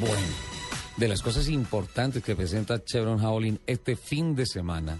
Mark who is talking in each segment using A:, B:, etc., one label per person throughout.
A: Bueno, de las cosas importantes que presenta Chevron Howling este fin de semana,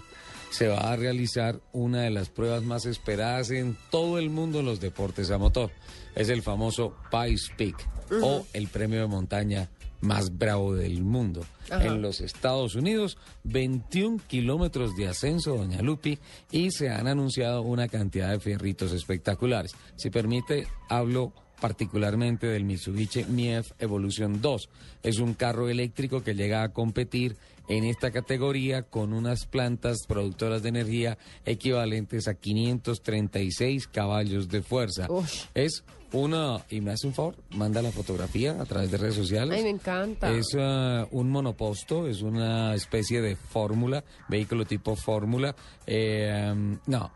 A: se va a realizar una de las pruebas más esperadas en todo el mundo en los deportes a motor. Es el famoso Pice Peak o el premio de montaña más bravo del mundo. En los Estados Unidos, 21 kilómetros de ascenso, doña Lupi, y se han anunciado una cantidad de fierritos espectaculares. Si permite, hablo particularmente del Mitsubishi Mief Evolution 2. Es un carro eléctrico que llega a competir en esta categoría con unas plantas productoras de energía equivalentes a 536 caballos de fuerza. Es una, y me hace un favor, manda la fotografía a través de redes sociales.
B: Ay, me encanta.
A: Es uh, un monoposto, es una especie de fórmula, vehículo tipo fórmula. Eh, um, no,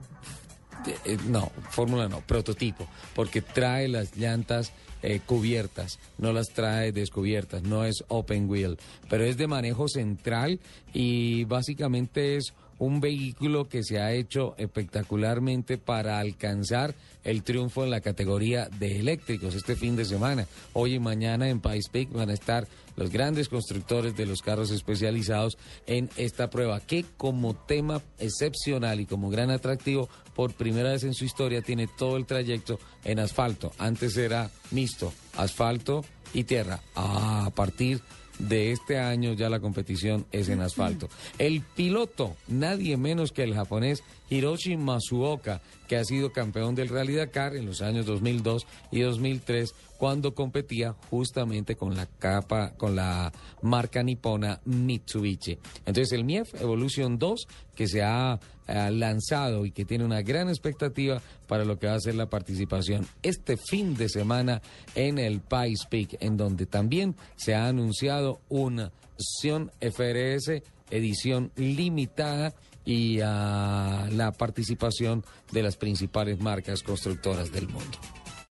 A: eh, no, fórmula no, prototipo, porque trae las llantas eh, cubiertas, no las trae descubiertas, no es open wheel, pero es de manejo central y básicamente es un vehículo que se ha hecho espectacularmente para alcanzar el triunfo en la categoría de eléctricos este fin de semana. Hoy y mañana en País Peak van a estar los grandes constructores de los carros especializados en esta prueba, que como tema excepcional y como gran atractivo, por primera vez en su historia tiene todo el trayecto en asfalto. Antes era mixto, asfalto y tierra. A partir de este año ya la competición es en asfalto. El piloto, nadie menos que el japonés Hiroshi Masuoka, que ha sido campeón del Rally Dakar en los años 2002 y 2003 cuando competía justamente con la capa con la marca nipona Mitsubishi. Entonces el Mief Evolution 2 que se ha eh, lanzado y que tiene una gran expectativa para lo que va a ser la participación este fin de semana en el Pice Peak, en donde también se ha anunciado una opción FRS edición limitada y a la participación de las principales marcas constructoras del mundo.